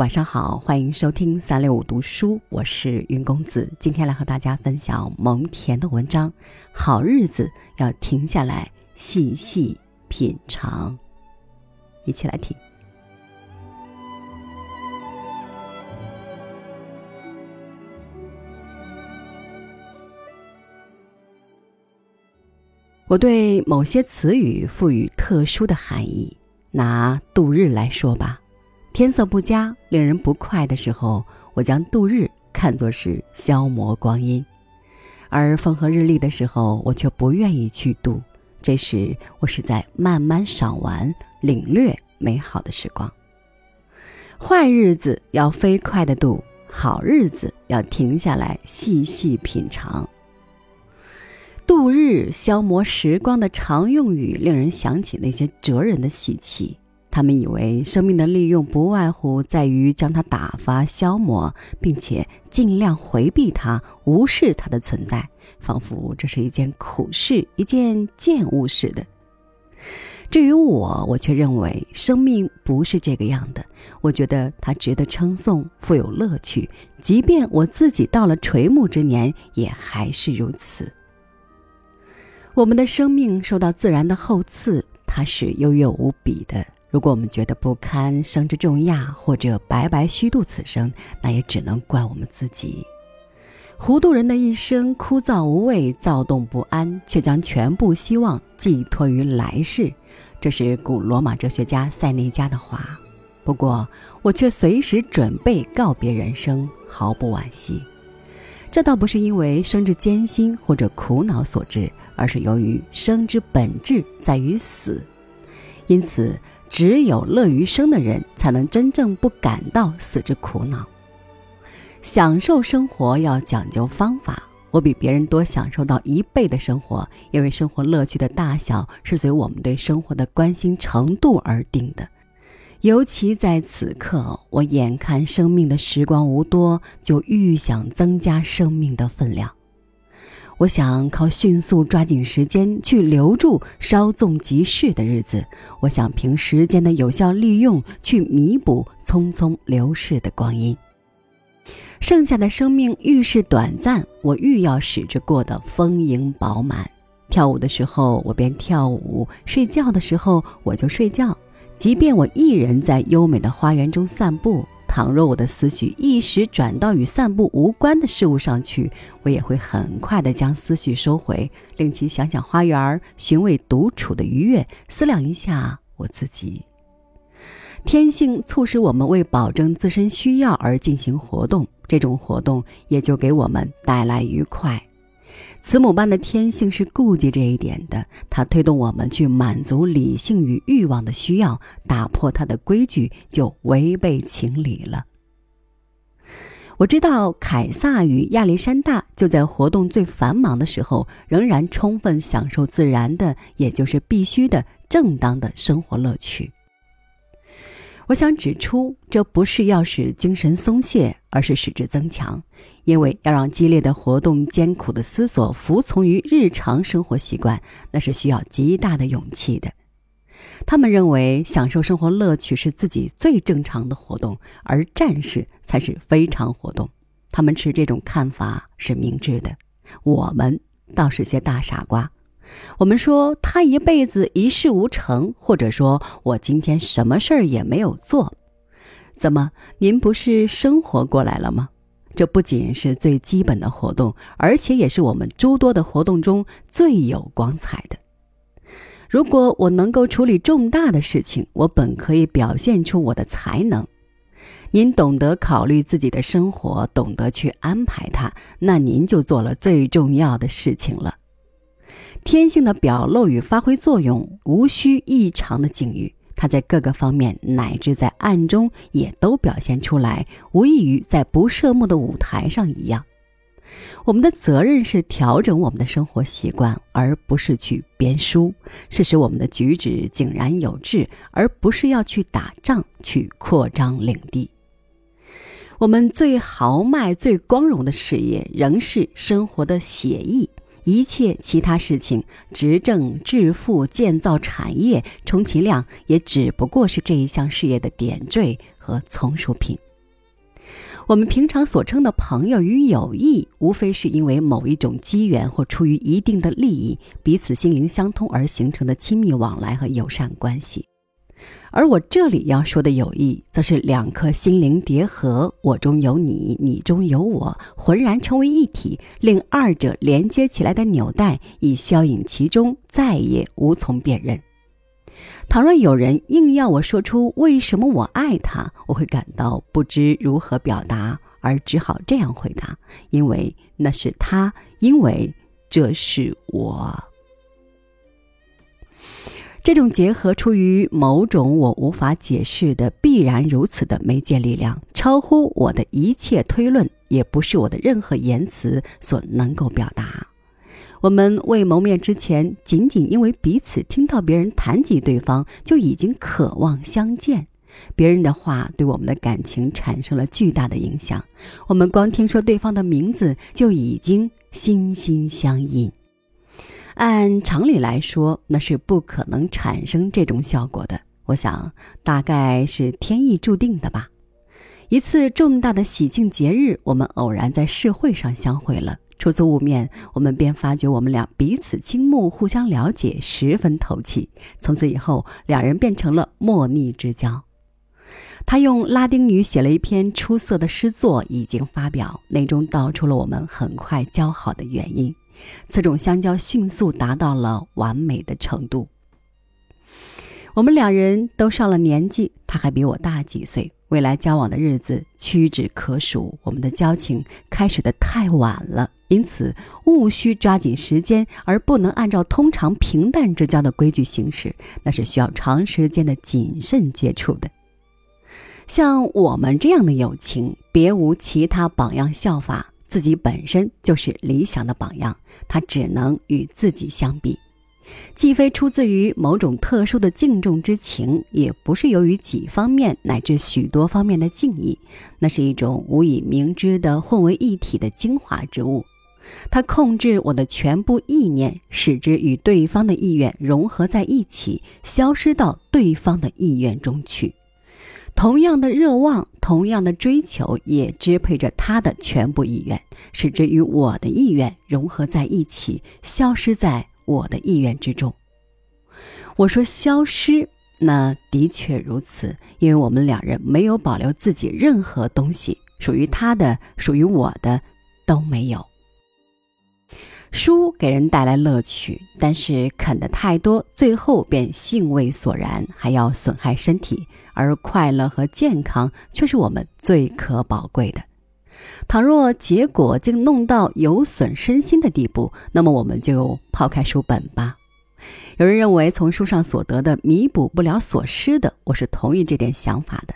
晚上好，欢迎收听三六五读书，我是云公子。今天来和大家分享蒙恬的文章。好日子要停下来细细品尝，一起来听。我对某些词语赋予特殊的含义，拿度日来说吧。天色不佳、令人不快的时候，我将度日看作是消磨光阴；而风和日丽的时候，我却不愿意去度。这时，我是在慢慢赏玩、领略美好的时光。坏日子要飞快的度，好日子要停下来细细品尝。度日、消磨时光的常用语，令人想起那些哲人的习气。他们以为生命的利用不外乎在于将它打发、消磨，并且尽量回避它、无视它的存在，仿佛这是一件苦事、一件贱物似的。至于我，我却认为生命不是这个样的。我觉得它值得称颂，富有乐趣，即便我自己到了垂暮之年，也还是如此。我们的生命受到自然的厚赐，它是优越无比的。如果我们觉得不堪生之重压，或者白白虚度此生，那也只能怪我们自己。糊涂人的一生枯燥无味、躁动不安，却将全部希望寄托于来世。这是古罗马哲学家塞内加的话。不过，我却随时准备告别人生，毫不惋惜。这倒不是因为生之艰辛或者苦恼所致，而是由于生之本质在于死，因此。只有乐于生的人，才能真正不感到死之苦恼。享受生活要讲究方法。我比别人多享受到一倍的生活，因为生活乐趣的大小是随我们对生活的关心程度而定的。尤其在此刻，我眼看生命的时光无多，就愈想增加生命的分量。我想靠迅速抓紧时间去留住稍纵即逝的日子，我想凭时间的有效利用去弥补匆匆流逝的光阴。剩下的生命愈是短暂，我愈要使之过得丰盈饱满。跳舞的时候我便跳舞，睡觉的时候我就睡觉，即便我一人在优美的花园中散步。倘若我的思绪一时转到与散步无关的事物上去，我也会很快地将思绪收回，令其想想花园，寻味独处的愉悦，思量一下我自己。天性促使我们为保证自身需要而进行活动，这种活动也就给我们带来愉快。慈母般的天性是顾及这一点的，它推动我们去满足理性与欲望的需要，打破它的规矩就违背情理了。我知道凯撒与亚历山大就在活动最繁忙的时候，仍然充分享受自然的，也就是必须的、正当的生活乐趣。我想指出，这不是要使精神松懈，而是使之增强。因为要让激烈的活动、艰苦的思索服从于日常生活习惯，那是需要极大的勇气的。他们认为，享受生活乐趣是自己最正常的活动，而战士才是非常活动。他们持这种看法是明智的。我们倒是些大傻瓜。我们说他一辈子一事无成，或者说我今天什么事儿也没有做，怎么您不是生活过来了吗？这不仅是最基本的活动，而且也是我们诸多的活动中最有光彩的。如果我能够处理重大的事情，我本可以表现出我的才能。您懂得考虑自己的生活，懂得去安排它，那您就做了最重要的事情了。天性的表露与发挥作用，无需异常的境遇，它在各个方面乃至在暗中也都表现出来，无异于在不设目的舞台上一样。我们的责任是调整我们的生活习惯，而不是去编书；是使我们的举止井然有致，而不是要去打仗、去扩张领地。我们最豪迈、最光荣的事业，仍是生活的写意。一切其他事情，执政、致富、建造产业，充其量也只不过是这一项事业的点缀和从属品。我们平常所称的朋友与友谊，无非是因为某一种机缘或出于一定的利益，彼此心灵相通而形成的亲密往来和友善关系。而我这里要说的友谊，则是两颗心灵叠合，我中有你，你中有我，浑然成为一体，令二者连接起来的纽带已消隐其中，再也无从辨认。倘若有人硬要我说出为什么我爱他，我会感到不知如何表达，而只好这样回答：因为那是他，因为这是我。这种结合出于某种我无法解释的必然如此的媒介力量，超乎我的一切推论，也不是我的任何言辞所能够表达。我们未谋面之前，仅仅因为彼此听到别人谈及对方，就已经渴望相见。别人的话对我们的感情产生了巨大的影响。我们光听说对方的名字，就已经心心相印。按常理来说，那是不可能产生这种效果的。我想，大概是天意注定的吧。一次重大的喜庆节日，我们偶然在市会上相会了。初次晤面，我们便发觉我们俩彼此倾慕，互相了解，十分投契。从此以后，两人变成了莫逆之交。他用拉丁语写了一篇出色的诗作，已经发表，内中道出了我们很快交好的原因。此种相交迅速达到了完美的程度。我们两人都上了年纪，他还比我大几岁。未来交往的日子屈指可数，我们的交情开始的太晚了，因此务须抓紧时间，而不能按照通常平淡之交的规矩行事，那是需要长时间的谨慎接触的。像我们这样的友情，别无其他榜样效法，自己本身就是理想的榜样，他只能与自己相比。既非出自于某种特殊的敬重之情，也不是由于几方面乃至许多方面的敬意，那是一种无以明知的混为一体的精华之物。它控制我的全部意念，使之与对方的意愿融合在一起，消失到对方的意愿中去。同样的热望，同样的追求，也支配着他的全部意愿，使之与我的意愿融合在一起，消失在。我的意愿之中，我说消失，那的确如此，因为我们两人没有保留自己任何东西，属于他的，属于我的都没有。书给人带来乐趣，但是啃得太多，最后便兴味索然，还要损害身体，而快乐和健康却是我们最可宝贵的。倘若结果竟弄到有损身心的地步，那么我们就抛开书本吧。有人认为从书上所得的弥补不了所失的，我是同意这点想法的。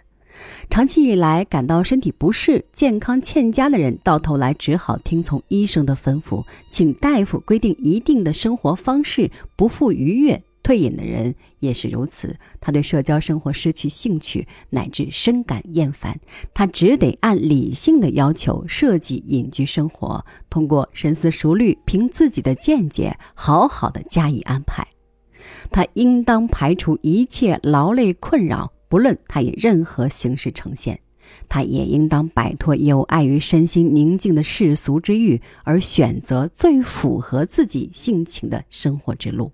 长期以来感到身体不适、健康欠佳的人，到头来只好听从医生的吩咐，请大夫规定一定的生活方式，不复愉悦。退隐的人也是如此，他对社交生活失去兴趣，乃至深感厌烦。他只得按理性的要求设计隐居生活，通过深思熟虑，凭自己的见解，好好的加以安排。他应当排除一切劳累困扰，不论他以任何形式呈现。他也应当摆脱有碍于身心宁静的世俗之欲，而选择最符合自己性情的生活之路。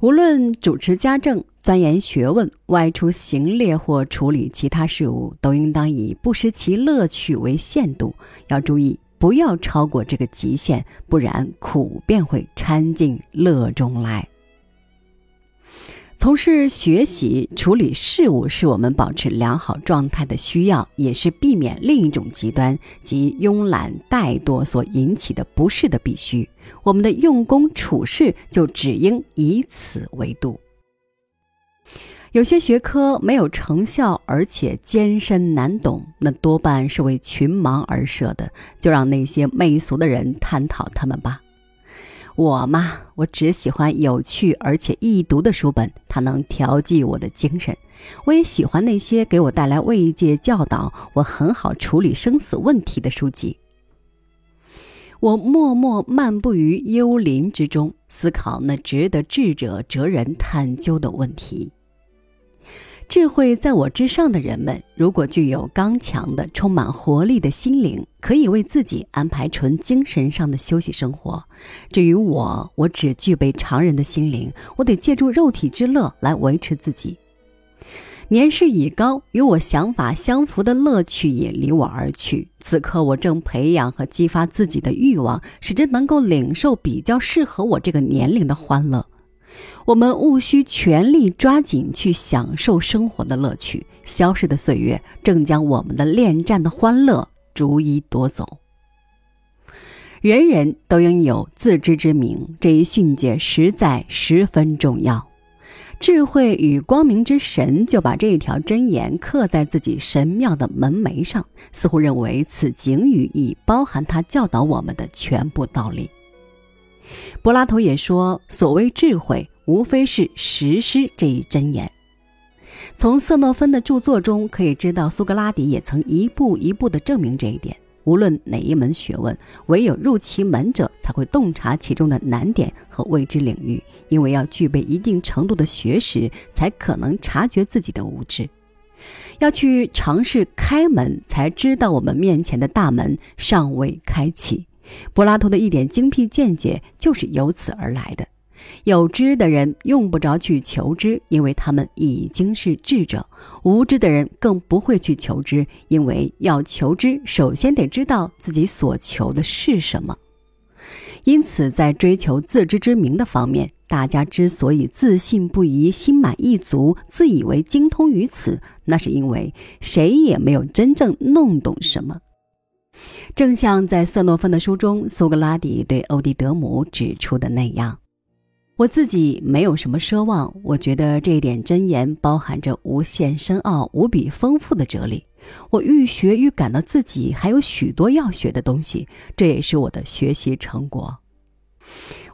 无论主持家政、钻研学问、外出行猎或处理其他事务，都应当以不失其乐趣为限度。要注意，不要超过这个极限，不然苦便会掺进乐中来。从事学习、处理事务是我们保持良好状态的需要，也是避免另一种极端即慵懒怠惰所引起的不适的必须。我们的用功处事就只应以此为度。有些学科没有成效，而且艰深难懂，那多半是为群盲而设的，就让那些媚俗的人探讨他们吧。我嘛，我只喜欢有趣而且易读的书本，它能调剂我的精神。我也喜欢那些给我带来慰藉、教导我很好处理生死问题的书籍。我默默漫步于幽林之中，思考那值得智者哲人探究的问题。智慧在我之上的人们，如果具有刚强的、充满活力的心灵，可以为自己安排纯精神上的休息生活。至于我，我只具备常人的心灵，我得借助肉体之乐来维持自己。年事已高，与我想法相符的乐趣也离我而去。此刻，我正培养和激发自己的欲望，使之能够领受比较适合我这个年龄的欢乐。我们务需全力抓紧去享受生活的乐趣。消逝的岁月正将我们的恋战的欢乐逐一夺走。人人都应有自知之明，这一训诫实在十分重要。智慧与光明之神就把这一条箴言刻在自己神庙的门楣上，似乎认为此警语已包含他教导我们的全部道理。柏拉图也说：“所谓智慧。”无非是实施这一箴言。从色诺芬的著作中可以知道，苏格拉底也曾一步一步地证明这一点。无论哪一门学问，唯有入其门者才会洞察其中的难点和未知领域，因为要具备一定程度的学识，才可能察觉自己的无知。要去尝试开门，才知道我们面前的大门尚未开启。柏拉图的一点精辟见解就是由此而来的。有知的人用不着去求知，因为他们已经是智者；无知的人更不会去求知，因为要求知，首先得知道自己所求的是什么。因此，在追求自知之明的方面，大家之所以自信不疑、心满意足、自以为精通于此，那是因为谁也没有真正弄懂什么。正像在色诺芬的书中，苏格拉底对欧狄德姆指出的那样。我自己没有什么奢望，我觉得这一点箴言包含着无限深奥、无比丰富的哲理。我愈学愈感到自己还有许多要学的东西，这也是我的学习成果。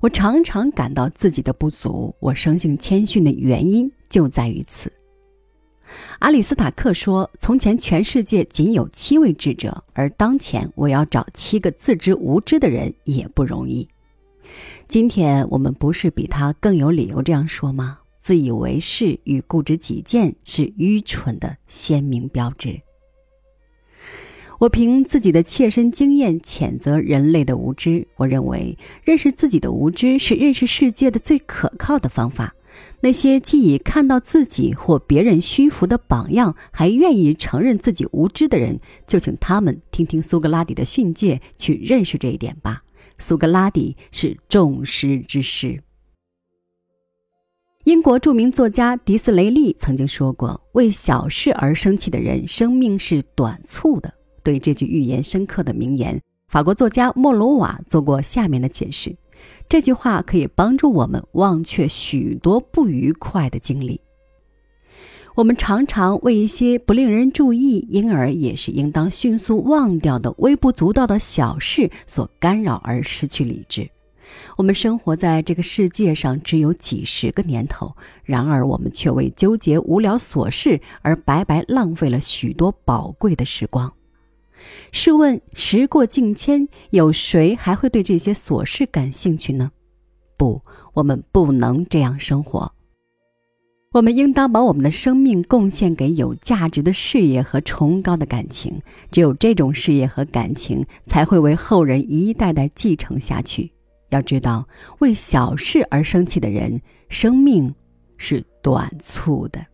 我常常感到自己的不足，我生性谦逊的原因就在于此。阿里斯塔克说：“从前全世界仅有七位智者，而当前我要找七个自知无知的人也不容易。”今天我们不是比他更有理由这样说吗？自以为是与固执己见是愚蠢的鲜明标志。我凭自己的切身经验谴责人类的无知。我认为认识自己的无知是认识世界的最可靠的方法。那些既已看到自己或别人虚浮的榜样，还愿意承认自己无知的人，就请他们听听苏格拉底的训诫，去认识这一点吧。苏格拉底是众师之师。英国著名作家迪斯雷利曾经说过：“为小事而生气的人，生命是短促的。”对这句寓言深刻的名言，法国作家莫罗瓦做过下面的解释：这句话可以帮助我们忘却许多不愉快的经历。我们常常为一些不令人注意，因而也是应当迅速忘掉的微不足道的小事所干扰而失去理智。我们生活在这个世界上只有几十个年头，然而我们却为纠结无聊琐事而白白浪费了许多宝贵的时光。试问，时过境迁，有谁还会对这些琐事感兴趣呢？不，我们不能这样生活。我们应当把我们的生命贡献给有价值的事业和崇高的感情，只有这种事业和感情才会为后人一代代继承下去。要知道，为小事而生气的人，生命是短促的。